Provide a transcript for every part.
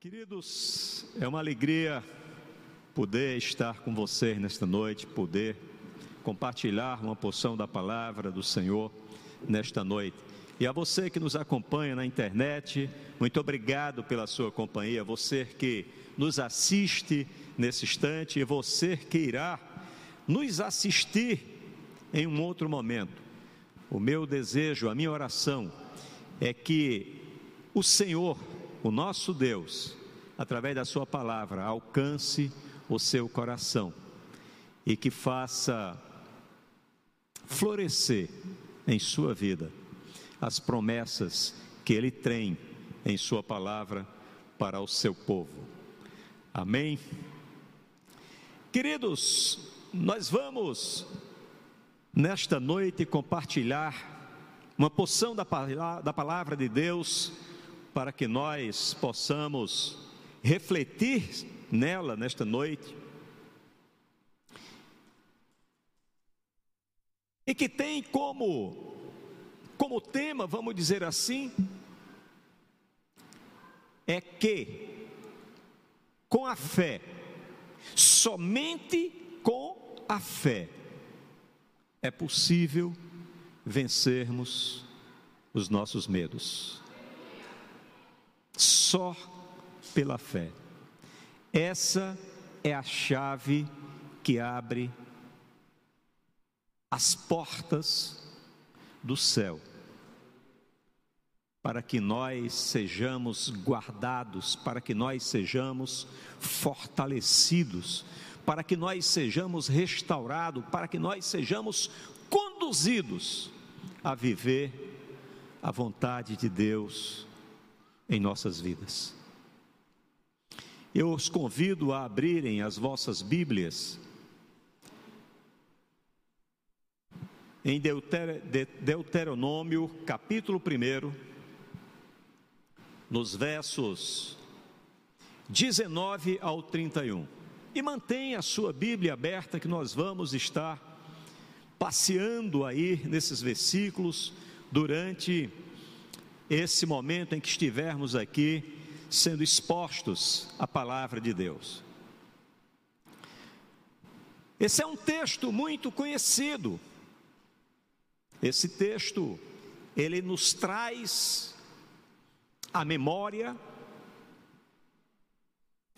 Queridos, é uma alegria poder estar com vocês nesta noite, poder compartilhar uma porção da palavra do Senhor nesta noite. E a você que nos acompanha na internet, muito obrigado pela sua companhia. Você que nos assiste nesse instante e você que irá nos assistir em um outro momento. O meu desejo, a minha oração é que o Senhor, o nosso Deus, através da Sua palavra, alcance o seu coração e que faça florescer em sua vida as promessas que Ele tem em Sua palavra para o seu povo. Amém? Queridos, nós vamos nesta noite compartilhar uma porção da, palavra de Deus para que nós possamos refletir nela nesta noite. E que tem como como tema, vamos dizer assim, é que com a fé, somente com a fé, é possível vencermos os nossos medos. Só pela fé. Essa é a chave que abre as portas do céu, para que nós sejamos guardados, para que nós sejamos fortalecidos, para que nós sejamos restaurados, para que nós sejamos conduzidos a viver a vontade de Deus em nossas vidas. Eu os convido a abrirem as vossas Bíblias em Deuteronômio, capítulo 1, nos versos 19 ao 31. E mantenha a sua Bíblia aberta, que nós vamos estar passeando aí nesses versículos durante esse momento em que estivermos aqui sendo expostos à palavra de Deus. Esse é um texto muito conhecido. Esse texto, ele nos traz a memória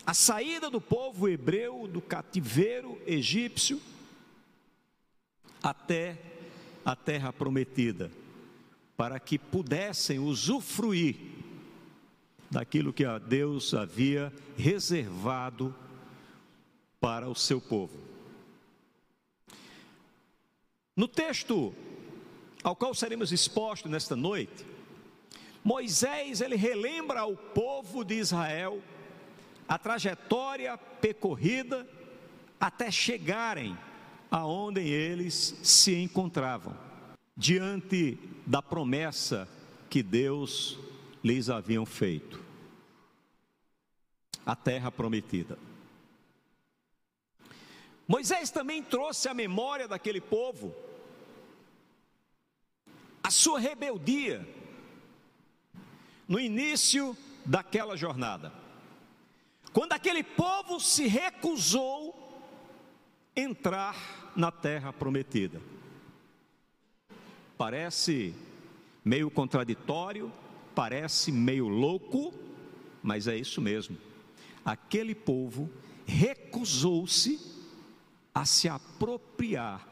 a saída do povo hebreu do cativeiro egípcio até a terra prometida, para que pudessem usufruir daquilo que Deus havia reservado para o seu povo. No texto ao qual seremos expostos nesta noite, Moisés ele relembra ao povo de Israel a trajetória percorrida até chegarem aonde eles se encontravam, diante da promessa que Deus lhes haviam feito. A terra prometida. Moisés também trouxe à memória daquele povo a sua rebeldia no início daquela jornada. Quando aquele povo se recusou entrar na terra prometida. Parece meio contraditório, parece meio louco, mas é isso mesmo. Aquele povo recusou-se a se apropriar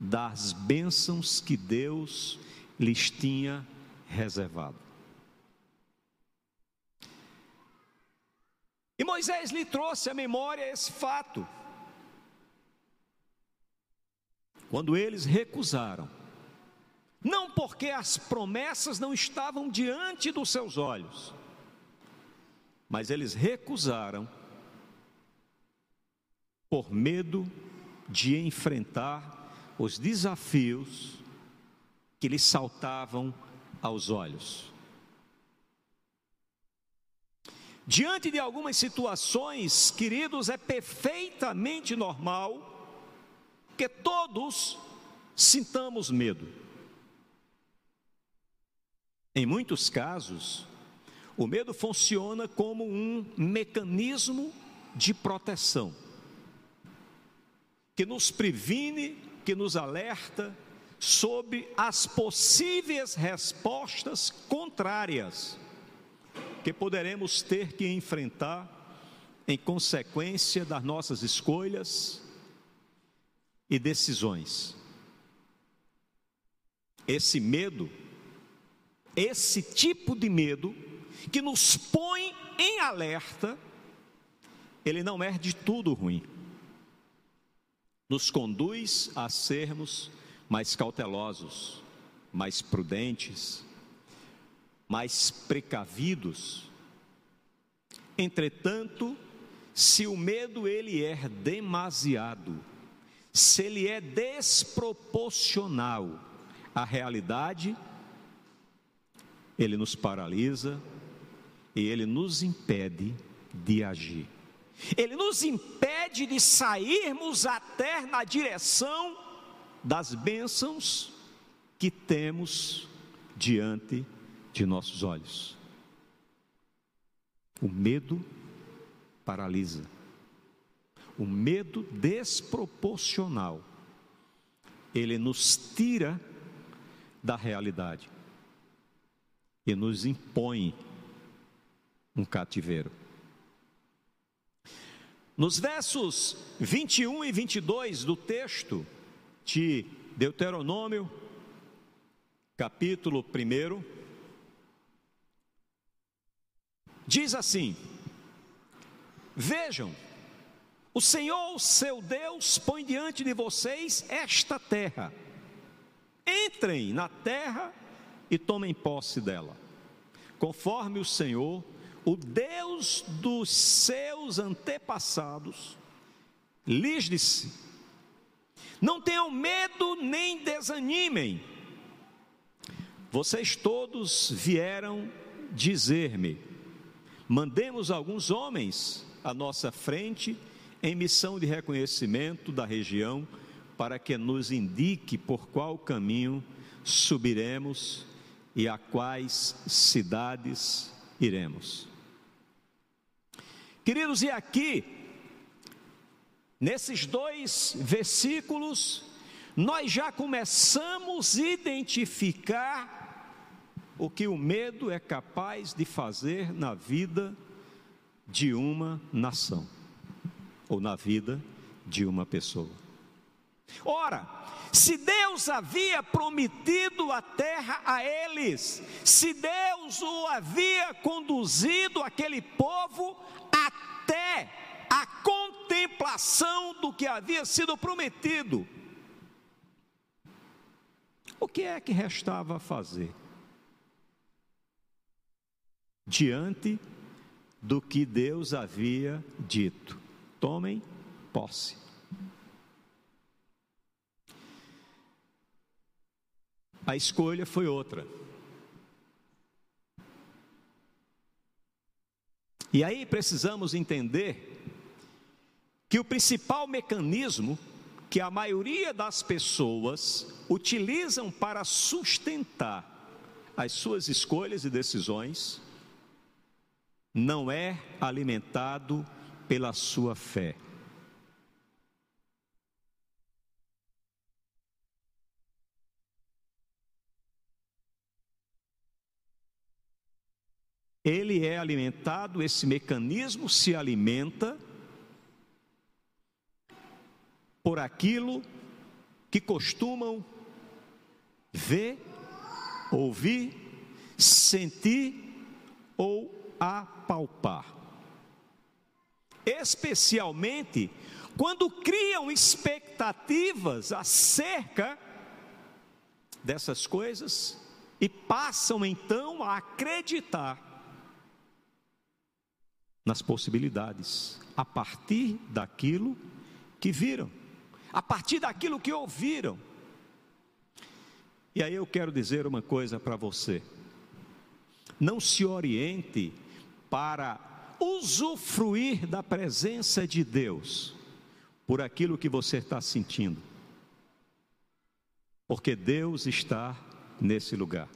das bênçãos que Deus lhes tinha reservado. E Moisés lhe trouxe à memória esse fato. Quando eles recusaram, não porque as promessas não estavam diante dos seus olhos, mas eles recusaram por medo de enfrentar os desafios que lhes saltavam aos olhos. Diante de algumas situações, queridos, é perfeitamente normal que todos sintamos medo. Em muitos casos, o medo funciona como um mecanismo de proteção que nos previne, que nos alerta sobre as possíveis respostas contrárias que poderemos ter que enfrentar em consequência das nossas escolhas e decisões. Esse medo, esse tipo de medo, que nos põe em alerta, ele não é de tudo ruim. Nos conduz a sermos mais cautelosos, mais prudentes, mais precavidos. Entretanto, se o medo ele é demasiado, se ele é desproporcional à realidade, ele nos paralisa e ele nos impede de agir. Ele nos impede de sairmos até na direção das bênçãos que temos diante de nossos olhos. O medo paralisa. O medo desproporcional. Ele nos tira da realidade e nos impõe um cativeiro. Nos versos 21 e 22 do texto de Deuteronômio, capítulo 1, diz assim: Vejam, o Senhor, seu Deus, põe diante de vocês esta terra. Entrem na terra e tomem posse dela, conforme o Senhor o Deus dos seus antepassados lhes disse: Não tenham medo nem desanimem. Vocês todos vieram dizer-me: Mandemos alguns homens à nossa frente em missão de reconhecimento da região, para que nos indique por qual caminho subiremos e a quais cidades iremos. Queridos, e aqui, nesses dois versículos, nós já começamos a identificar o que o medo é capaz de fazer na vida de uma nação, ou na vida de uma pessoa. Ora, se Deus havia prometido a terra a eles, se Deus o havia conduzido aquele povo até a contemplação do que havia sido prometido. O que é que restava fazer? Diante do que Deus havia dito: tomem posse. A escolha foi outra. E aí precisamos entender que o principal mecanismo que a maioria das pessoas utilizam para sustentar as suas escolhas e decisões não é alimentado pela sua fé. Ele é alimentado, esse mecanismo se alimenta por aquilo que costumam ver, ouvir, sentir ou apalpar. Especialmente quando criam expectativas acerca dessas coisas e passam então a acreditar nas possibilidades, a partir daquilo que viram, a partir daquilo que ouviram. E aí eu quero dizer uma coisa para você: não se oriente para usufruir da presença de Deus por aquilo que você está sentindo, porque Deus está nesse lugar.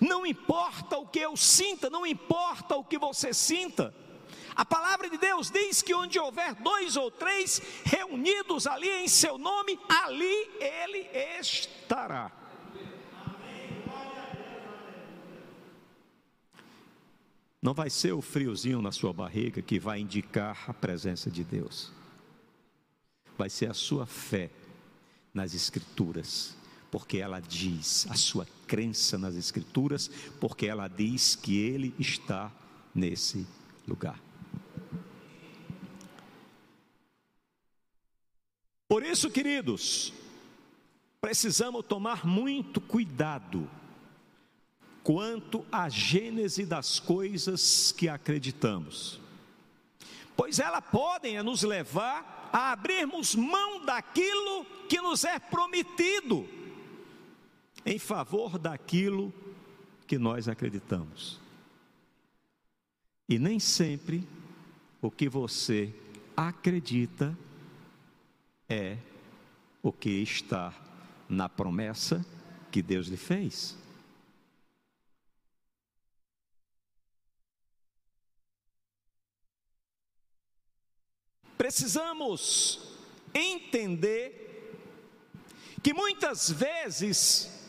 Não importa o que eu sinta, não importa o que você sinta. A palavra de Deus diz que onde houver dois ou três reunidos ali em seu nome, ali ele estará. Não vai ser o friozinho na sua barriga que vai indicar a presença de Deus. Vai ser a sua fé nas Escrituras, porque ela diz, a sua crença nas Escrituras, porque ela diz que Ele está nesse lugar. Por isso, queridos, precisamos tomar muito cuidado quanto à gênese das coisas que acreditamos, pois elas podem nos levar a abrirmos mão daquilo que nos é prometido, em favor daquilo que nós acreditamos. E nem sempre o que você acredita é o que está na promessa que Deus lhe fez. Precisamos entender que muitas vezes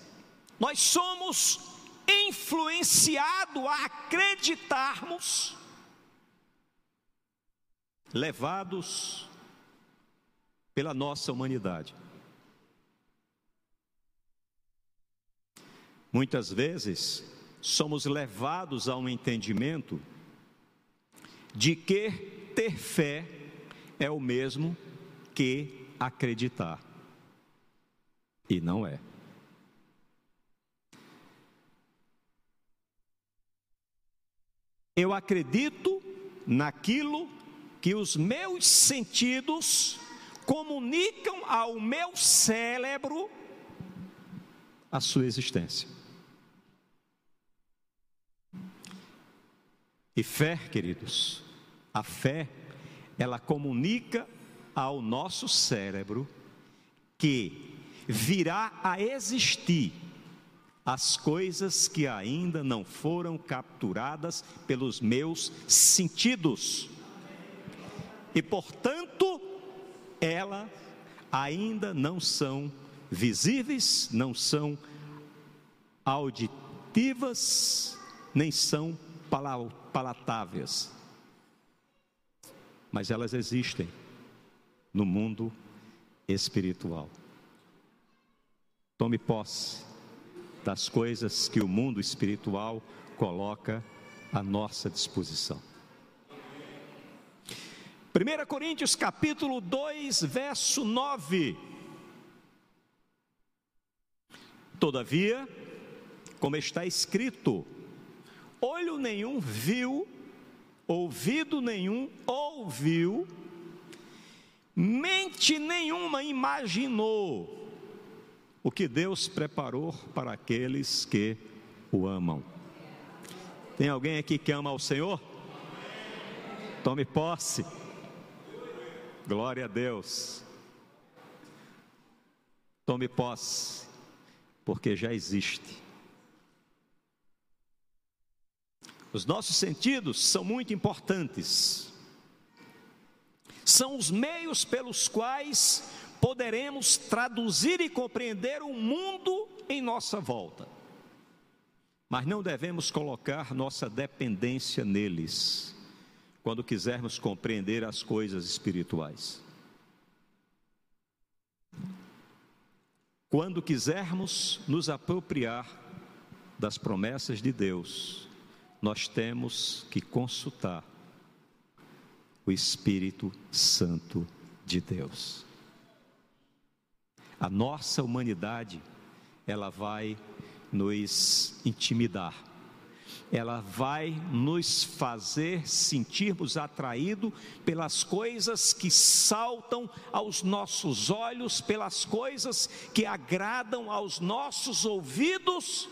nós somos influenciados a acreditarmos, levados pela nossa humanidade. Muitas vezes somos levados a um entendimento de que ter fé é o mesmo que acreditar. E não é. Eu acredito naquilo que os meus sentidos comunicam ao meu cérebro a sua existência. E fé, queridos, a fé, ela comunica ao nosso cérebro que virá a existir as coisas que ainda não foram capturadas pelos meus sentidos. E, portanto, elas ainda não são visíveis, não são auditivas, nem são palatáveis. Mas elas existem no mundo espiritual. Tome posse das coisas que o mundo espiritual coloca à nossa disposição. 1 Coríntios capítulo 2, verso 9. Todavia, como está escrito, olho nenhum viu, ouvido nenhum ouviu, mente nenhuma imaginou o que Deus preparou para aqueles que o amam. Tem alguém aqui que ama ao Senhor? Tome posse. Glória a Deus. Tome posse, porque já existe. Os nossos sentidos são muito importantes. São os meios pelos quais poderemos traduzir e compreender o mundo em nossa volta. Mas não devemos colocar nossa dependência neles quando quisermos compreender as coisas espirituais. Quando quisermos nos apropriar das promessas de Deus, nós temos que consultar o Espírito Santo de Deus. A nossa humanidade, ela vai nos intimidar ela vai nos fazer sentirmos atraídos pelas coisas que saltam aos nossos olhos, pelas coisas que agradam aos nossos ouvidos.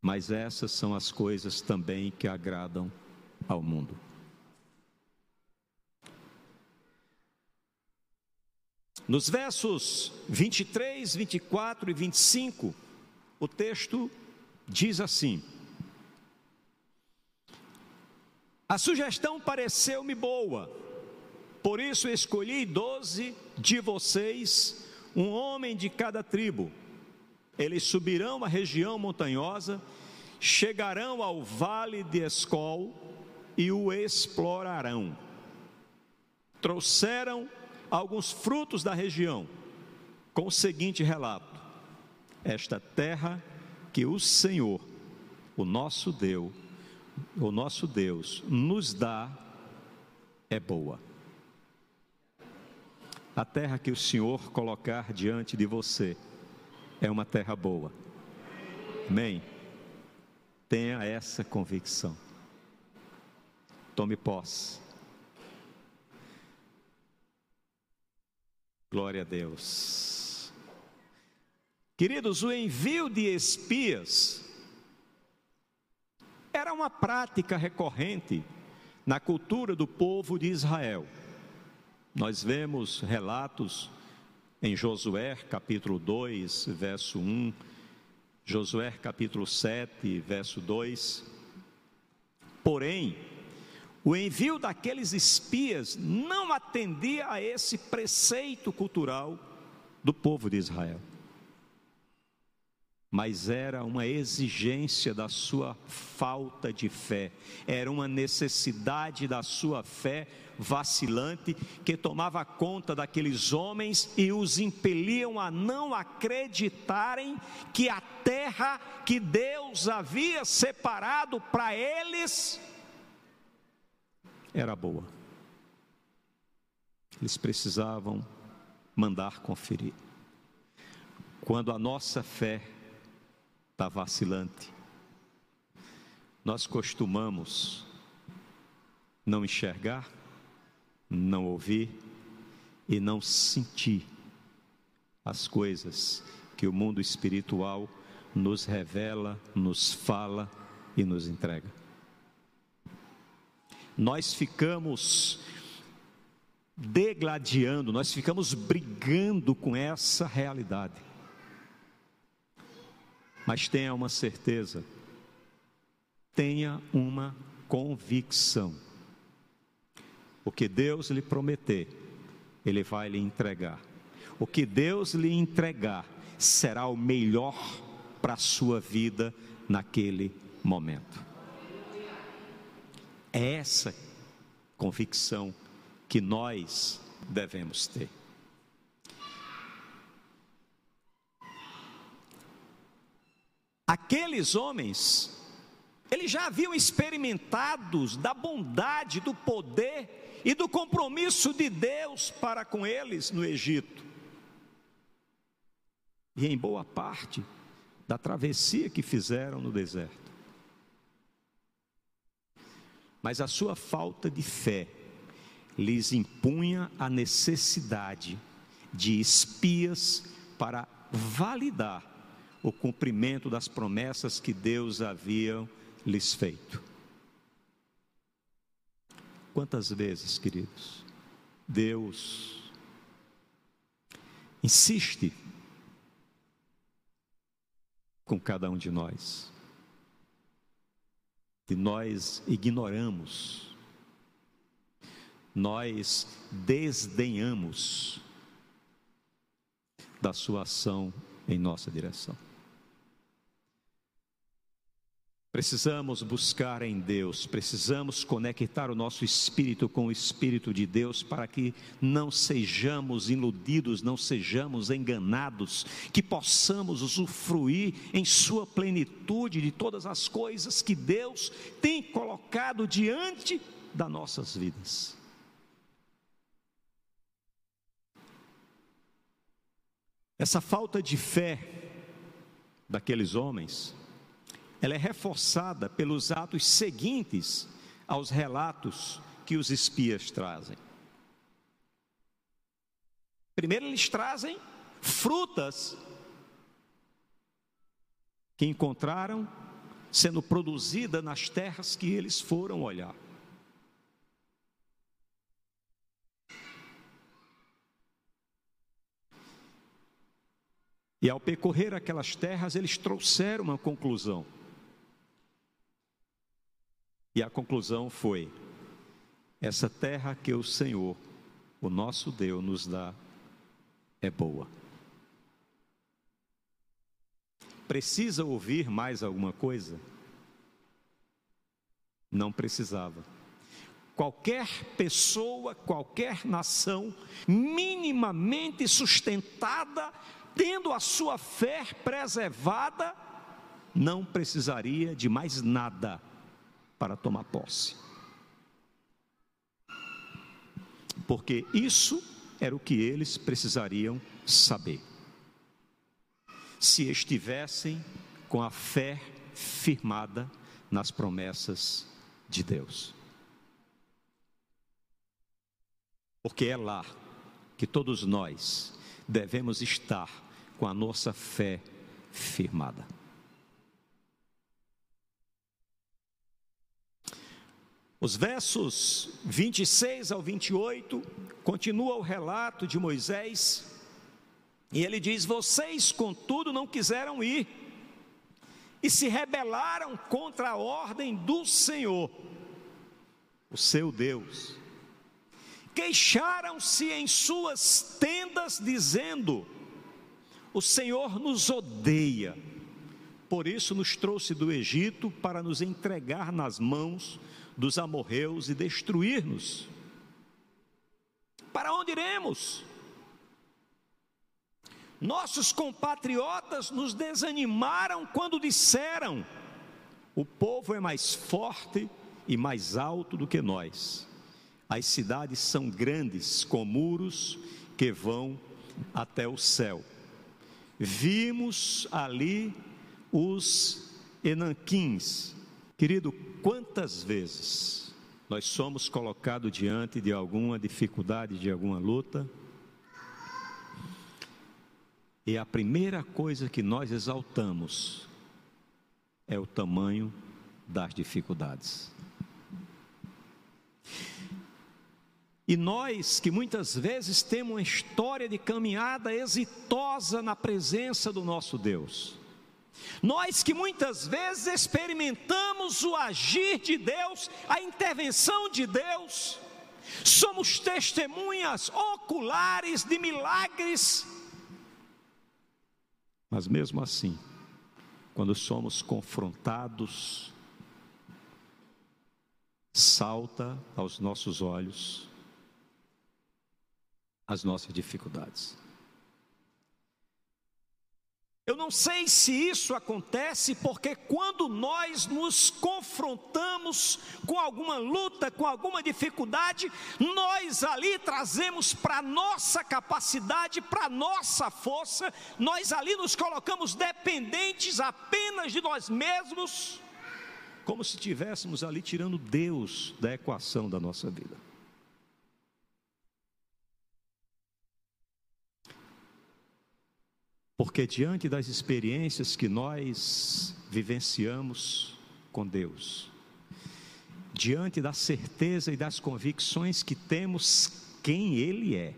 Mas essas são as coisas também que agradam ao mundo. Nos versos 23, 24 e 25, o texto diz assim: A sugestão pareceu-me boa, por isso escolhi doze de vocês, um homem de cada tribo. Eles subirão a região montanhosa, chegarão ao vale de Escol e o explorarão. Trouxeram alguns frutos da região, com o seguinte relato: Esta terra que o Senhor, o nosso Deus, o nosso Deus nos dá é boa. A terra que o Senhor colocar diante de você é uma terra boa. Amém. Tenha essa convicção. Tome posse. Glória a Deus. Queridos, o envio de espias era uma prática recorrente na cultura do povo de Israel. Nós vemos relatos em Josué capítulo 2, verso 1, Josué capítulo 7, verso 2. Porém, o envio daqueles espias não atendia a esse preceito cultural do povo de Israel. Mas era uma exigência da sua falta de fé, era uma necessidade da sua fé vacilante que tomava conta daqueles homens e os impeliam a não acreditarem que a terra que Deus havia separado para eles era boa. Eles precisavam mandar conferir. Quando a nossa fé está vacilante. Nós costumamos não enxergar, não ouvir e não sentir as coisas que o mundo espiritual nos revela, nos fala e nos entrega. Nós ficamos degladiando, nós ficamos brigando com essa realidade. Mas tenha uma certeza, tenha uma convicção. O que Deus lhe prometer, Ele vai lhe entregar. O que Deus lhe entregar será o melhor para a sua vida naquele momento. É essa convicção que nós devemos ter. Aqueles homens, eles já haviam experimentados da bondade, do poder e do compromisso de Deus para com eles no Egito. E em boa parte da travessia que fizeram no deserto. Mas a sua falta de fé lhes impunha a necessidade de espias para validar o cumprimento das promessas que Deus havia lhes feito. Quantas vezes, queridos, Deus insiste com cada um de nós, e nós ignoramos, nós desdenhamos da sua ação em nossa direção. Precisamos buscar em Deus, precisamos conectar o nosso espírito com o espírito de Deus para que não sejamos iludidos, não sejamos enganados, que possamos usufruir em Sua plenitude de todas as coisas que Deus tem colocado diante das nossas vidas. Essa falta de fé daqueles homens, ela é reforçada pelos atos seguintes aos relatos que os espias trazem. Primeiro, eles trazem frutas que encontraram sendo produzida nas terras que eles foram olhar. E ao percorrer aquelas terras, eles trouxeram uma conclusão. E a conclusão foi: essa terra que o Senhor, o nosso Deus, nos dá é boa. Precisa ouvir mais alguma coisa? Não precisava. Qualquer pessoa, qualquer nação minimamente sustentada, tendo a sua fé preservada, não precisaria de mais nada para tomar posse. Porque isso era o que eles precisariam saber se estivessem com a fé firmada nas promessas de Deus. Porque é lá que todos nós devemos estar com a nossa fé firmada. Os versos 26 ao 28 continua o relato de Moisés e ele diz: Vocês, contudo, não quiseram ir e se rebelaram contra a ordem do Senhor, o seu Deus. Queixaram-se em suas tendas, dizendo: O Senhor nos odeia, por isso nos trouxe do Egito para nos entregar nas mãos dos amorreus e destruir-nos. Para onde iremos? Nossos compatriotas nos desanimaram quando disseram: o povo é mais forte e mais alto do que nós. As cidades são grandes, com muros que vão até o céu. Vimos ali os enanquins. Querido, quantas vezes nós somos colocados diante de alguma dificuldade, de alguma luta, e a primeira coisa que nós exaltamos é o tamanho das dificuldades. E nós que muitas vezes temos uma história de caminhada exitosa na presença do nosso Deus, nós que muitas vezes experimentamos o agir de Deus, a intervenção de Deus, somos testemunhas oculares de milagres mas mesmo assim, quando somos confrontados, salta aos nossos olhos as nossas dificuldades. Eu não sei se isso acontece porque quando nós nos confrontamos com alguma luta, com alguma dificuldade, nós ali trazemos para nossa capacidade, para nossa força, nós ali nos colocamos dependentes apenas de nós mesmos, como se estivéssemos ali tirando Deus da equação da nossa vida. Porque diante das experiências que nós vivenciamos com Deus, diante da certeza e das convicções que temos quem Ele é,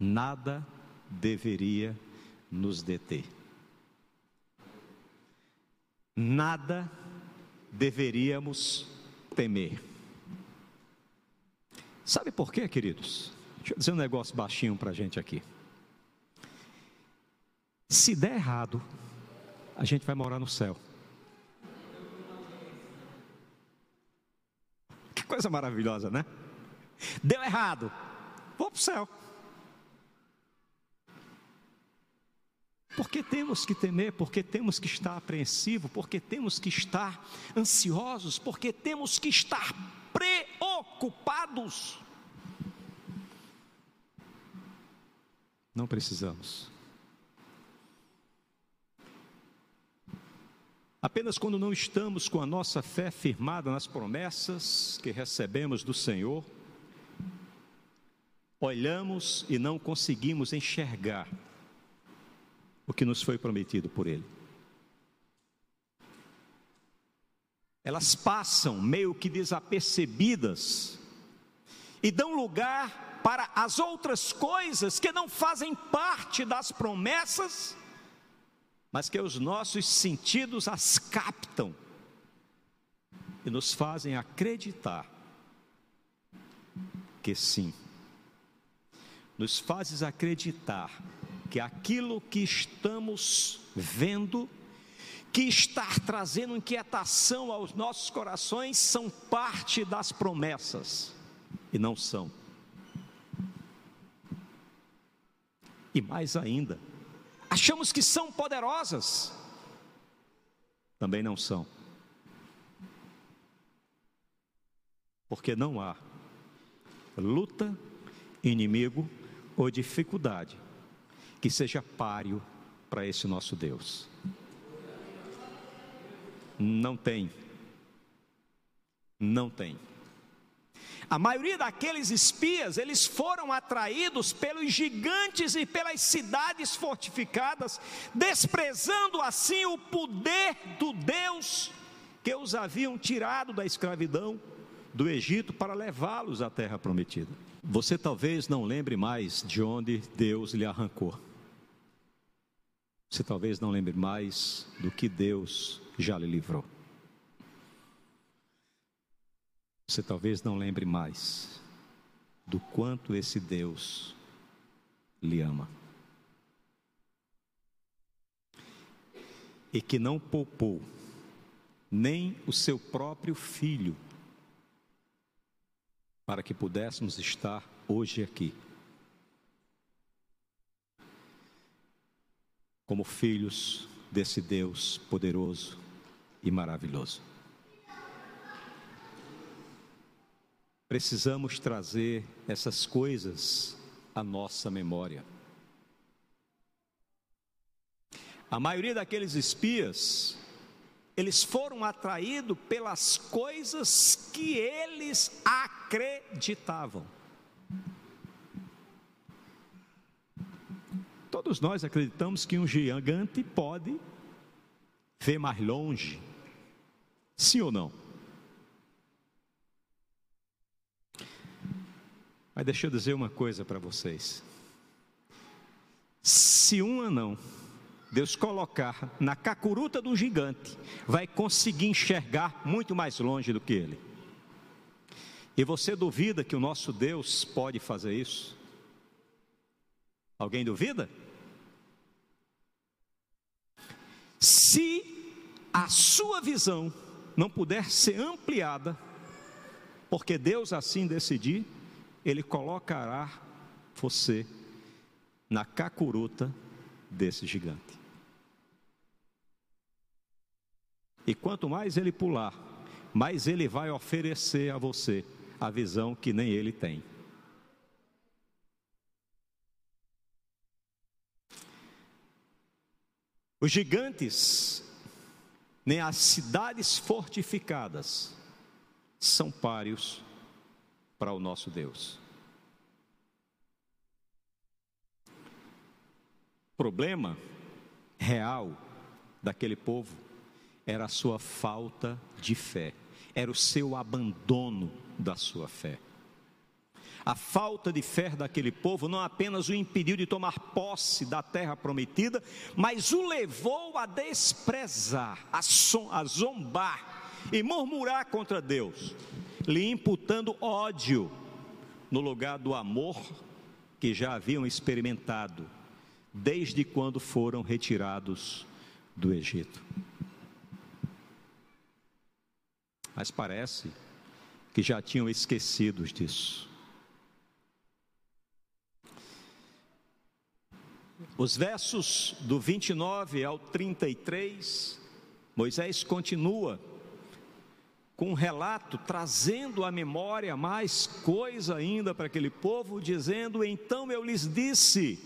nada deveria nos deter. Nada deveríamos temer. Sabe por quê, queridos? Deixa eu dizer um negócio baixinho para a gente aqui. Se der errado, a gente vai morar no céu. Que coisa maravilhosa, né? Deu errado, vou para o céu. Porque temos que temer, porque temos que estar apreensivo, porque temos que estar ansiosos, porque temos que estar preocupados. Não precisamos. Apenas quando não estamos com a nossa fé firmada nas promessas que recebemos do Senhor, olhamos e não conseguimos enxergar o que nos foi prometido por Ele. Elas passam meio que desapercebidas e dão lugar para as outras coisas que não fazem parte das promessas, mas que os nossos sentidos as captam e nos fazem acreditar que sim, nos fazes acreditar que aquilo que estamos vendo, que está trazendo inquietação aos nossos corações, são parte das promessas e não são. E mais ainda, achamos que são poderosas, também não são. Porque não há luta, inimigo ou dificuldade que seja páreo para esse nosso Deus. Não tem. Não tem. A maioria daqueles espias, eles foram atraídos pelos gigantes e pelas cidades fortificadas, desprezando assim o poder do Deus que os haviam tirado da escravidão do Egito para levá-los à terra prometida. Você talvez não lembre mais de onde Deus lhe arrancou. Você talvez não lembre mais do que Deus já lhe livrou. Você talvez não lembre mais do quanto esse Deus lhe ama. E que não poupou nem o seu próprio filho para que pudéssemos estar hoje aqui. Como filhos desse Deus poderoso e maravilhoso. Precisamos trazer essas coisas à nossa memória. A maioria daqueles espias eles foram atraídos pelas coisas que eles acreditavam. Todos nós acreditamos que um gigante pode ver mais longe. Sim ou não? Mas deixa eu dizer uma coisa para vocês. Se um anão Deus colocar na cacuruta do gigante, vai conseguir enxergar muito mais longe do que ele. E você duvida que o nosso Deus pode fazer isso? Alguém duvida? Se a sua visão não puder ser ampliada, porque Deus assim decidir, Ele colocará você na cacuruta desse gigante. E quanto mais ele pular, mais ele vai oferecer a você a visão que nem ele tem. Os gigantes, nem as cidades fortificadas, são páreos para o nosso Deus. Problema real daquele povo era a sua falta de fé, era o seu abandono da sua fé. A falta de fé daquele povo não apenas o impediu de tomar posse da terra prometida, mas o levou a desprezar, a, a zombar e murmurar contra Deus, lhe imputando ódio no lugar do amor que já haviam experimentado desde quando foram retirados do Egito. mas parece que já tinham esquecido disso. Os versos do 29 ao 33, Moisés continua com um relato trazendo à memória mais coisa ainda para aquele povo, dizendo: Então eu lhes disse,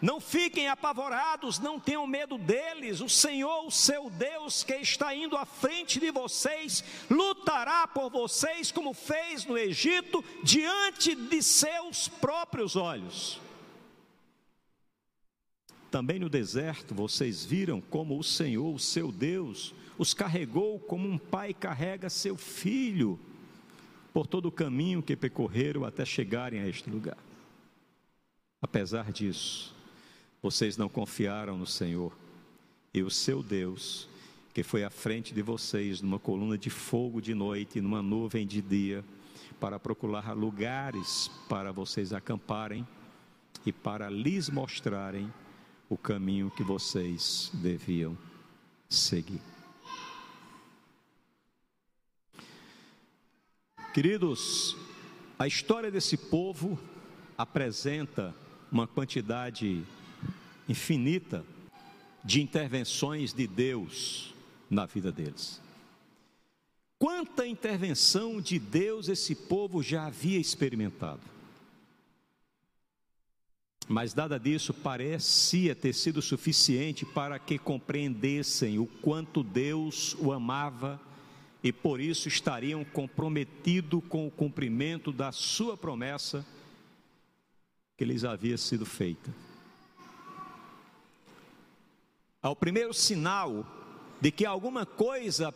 não fiquem apavorados, não tenham medo deles. O Senhor, o seu Deus, que está indo à frente de vocês, lutará por vocês, como fez no Egito, diante de seus próprios olhos. Também no deserto vocês viram como o Senhor, o seu Deus, os carregou como um pai carrega seu filho por todo o caminho que percorreram até chegarem a este lugar. Apesar disso, vocês não confiaram no Senhor e o seu Deus, que foi à frente de vocês numa coluna de fogo de noite e numa nuvem de dia, para procurar lugares para vocês acamparem e para lhes mostrarem o caminho que vocês deviam seguir. Queridos, a história desse povo apresenta uma quantidade infinita de intervenções de Deus na vida deles. Quanta intervenção de Deus esse povo já havia experimentado. Mas nada disso parecia ter sido suficiente para que compreendessem o quanto Deus o amava e por isso estariam comprometidos com o cumprimento da sua promessa que lhes havia sido feita. Ao primeiro sinal de que alguma coisa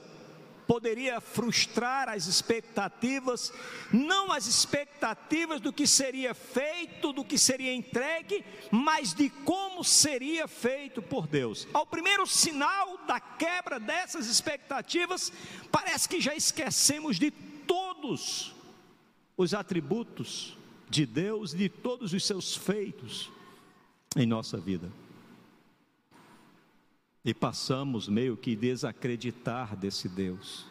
poderia frustrar as expectativas, não as expectativas do que seria feito, do que seria entregue, mas de como seria feito por Deus. Ao primeiro sinal da quebra dessas expectativas, parece que já esquecemos de todos os atributos de Deus, de todos os seus feitos em nossa vida. E passamos meio que desacreditar desse Deus.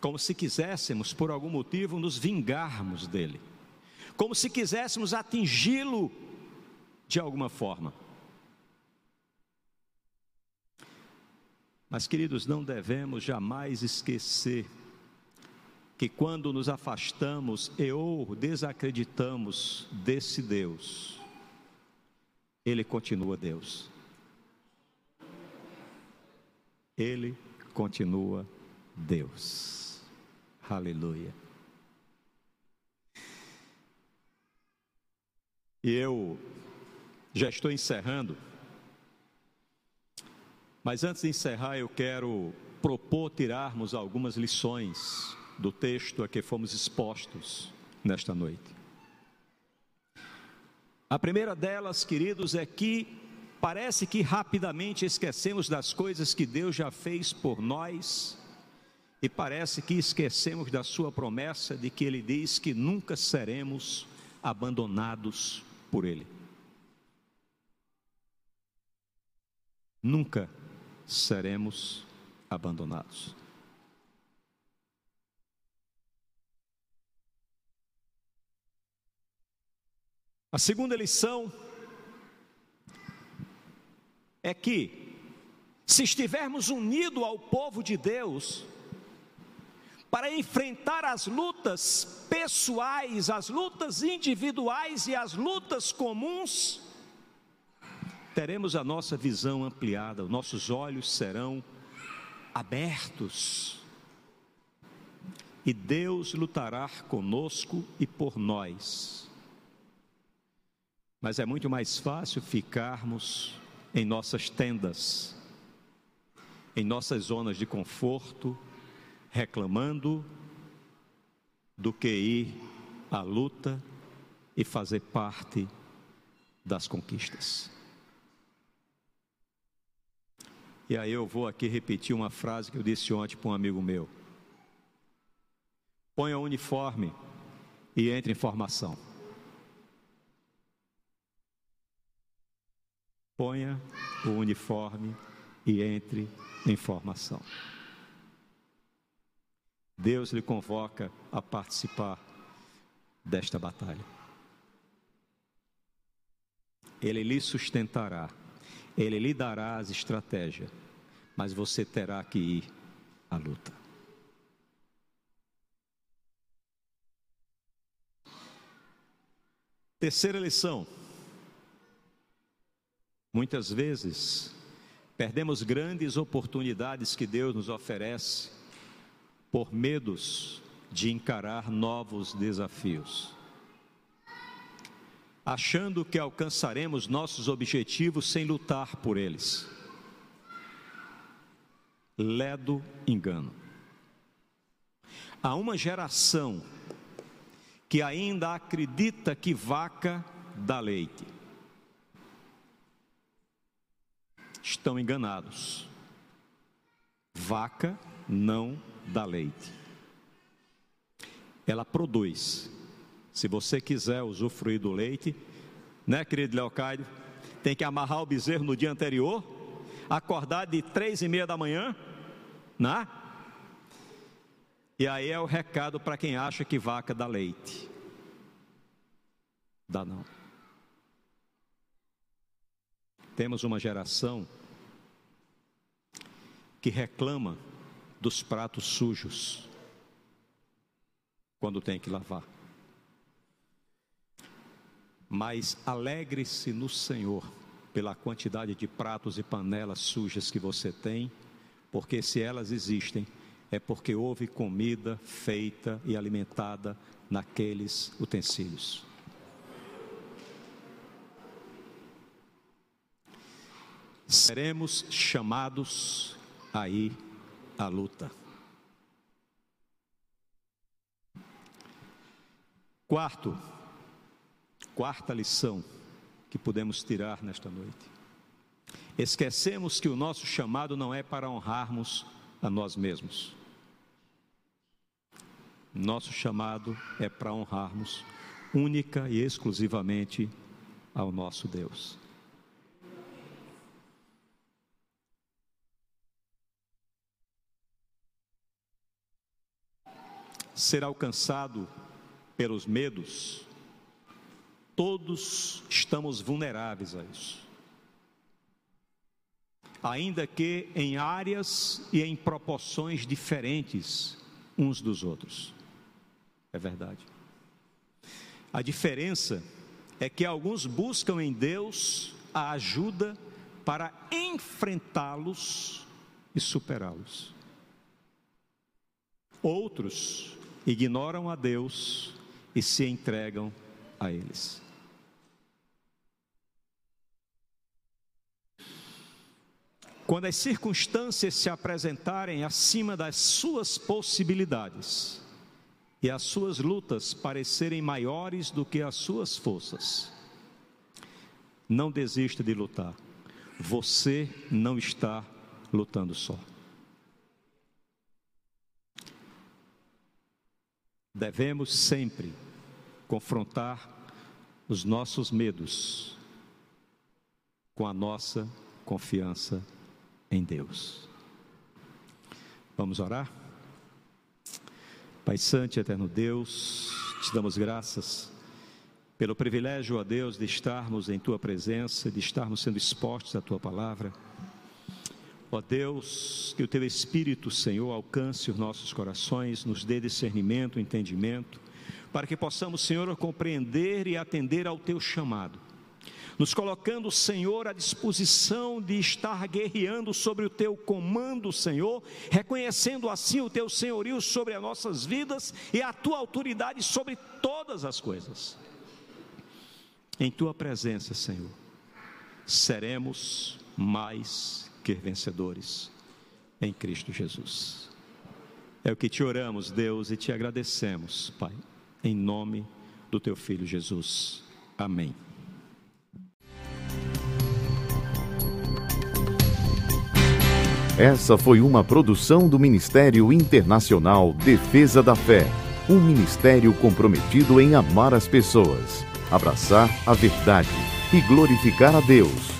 Como se quiséssemos, por algum motivo, nos vingarmos dele. Como se quiséssemos atingi-lo de alguma forma. Mas, queridos, não devemos jamais esquecer que quando nos afastamos e ou desacreditamos desse Deus, ele continua Deus. Ele continua Deus. Aleluia. E eu já estou encerrando, mas antes de encerrar, eu quero propor tirarmos algumas lições do texto a que fomos expostos nesta noite. A primeira delas, queridos, é que parece que rapidamente esquecemos das coisas que Deus já fez por nós e parece que esquecemos da Sua promessa de que Ele diz que nunca seremos abandonados por Ele. Nunca seremos abandonados. A segunda lição é que, se estivermos unidos ao povo de Deus, para enfrentar as lutas pessoais, as lutas individuais e as lutas comuns, teremos a nossa visão ampliada, nossos olhos serão abertos. E Deus lutará conosco e por nós mas é muito mais fácil ficarmos em nossas tendas, em nossas zonas de conforto, reclamando, do que ir à luta e fazer parte das conquistas. E aí eu vou aqui repetir uma frase que eu disse ontem para um amigo meu. Ponha o uniforme e entre em formação. Ponha o uniforme e entre em formação. Deus lhe convoca a participar desta batalha. Ele lhe sustentará, ele lhe dará as estratégias, mas você terá que ir à luta. Terceira lição Muitas vezes, perdemos grandes oportunidades que Deus nos oferece por medos de encarar novos desafios. Achando que alcançaremos nossos objetivos sem lutar por eles. Ledo engano. Há uma geração que ainda acredita que vaca dá leite. Estão enganados. Vaca não dá leite. Ela produz. Se você quiser usufruir do leite, né, querido Leocádio? Tem que amarrar o bezerro no dia anterior, acordar de três e meia da manhã, né? E aí é o recado para quem acha que vaca dá leite. Dá não. Temos uma geração que reclama dos pratos sujos quando tem que lavar. Mas alegre-se no Senhor pela quantidade de pratos e panelas sujas que você tem, porque se elas existem, é porque houve comida feita e alimentada naqueles utensílios. Seremos chamados aí à luta. Quarto, quarta lição que podemos tirar nesta noite. Esquecemos que o nosso chamado não é para honrarmos a nós mesmos. Nosso chamado é para honrarmos única e exclusivamente ao nosso Deus. Ser alcançado pelos medos, todos estamos vulneráveis a isso. Ainda que em áreas e em proporções diferentes uns dos outros. É verdade. A diferença é que alguns buscam em Deus a ajuda para enfrentá-los e superá-los. Outros ignoram a Deus e se entregam a eles. Quando as circunstâncias se apresentarem acima das suas possibilidades, e as suas lutas parecerem maiores do que as suas forças, não desista de lutar. Você não está lutando só. Devemos sempre confrontar os nossos medos com a nossa confiança em Deus. Vamos orar? Pai Santo e Eterno Deus, te damos graças pelo privilégio, ó Deus, de estarmos em Tua presença, de estarmos sendo expostos à Tua palavra. Ó Deus, que o Teu Espírito, Senhor, alcance os nossos corações, nos dê discernimento, entendimento, para que possamos, Senhor, compreender e atender ao Teu chamado nos colocando, Senhor, à disposição de estar guerreando sobre o teu comando, Senhor, reconhecendo assim o teu senhorio sobre as nossas vidas e a tua autoridade sobre todas as coisas. Em tua presença, Senhor, seremos mais que vencedores em Cristo Jesus. É o que te oramos, Deus, e te agradecemos, Pai, em nome do teu filho Jesus. Amém. Essa foi uma produção do Ministério Internacional Defesa da Fé, um ministério comprometido em amar as pessoas, abraçar a verdade e glorificar a Deus.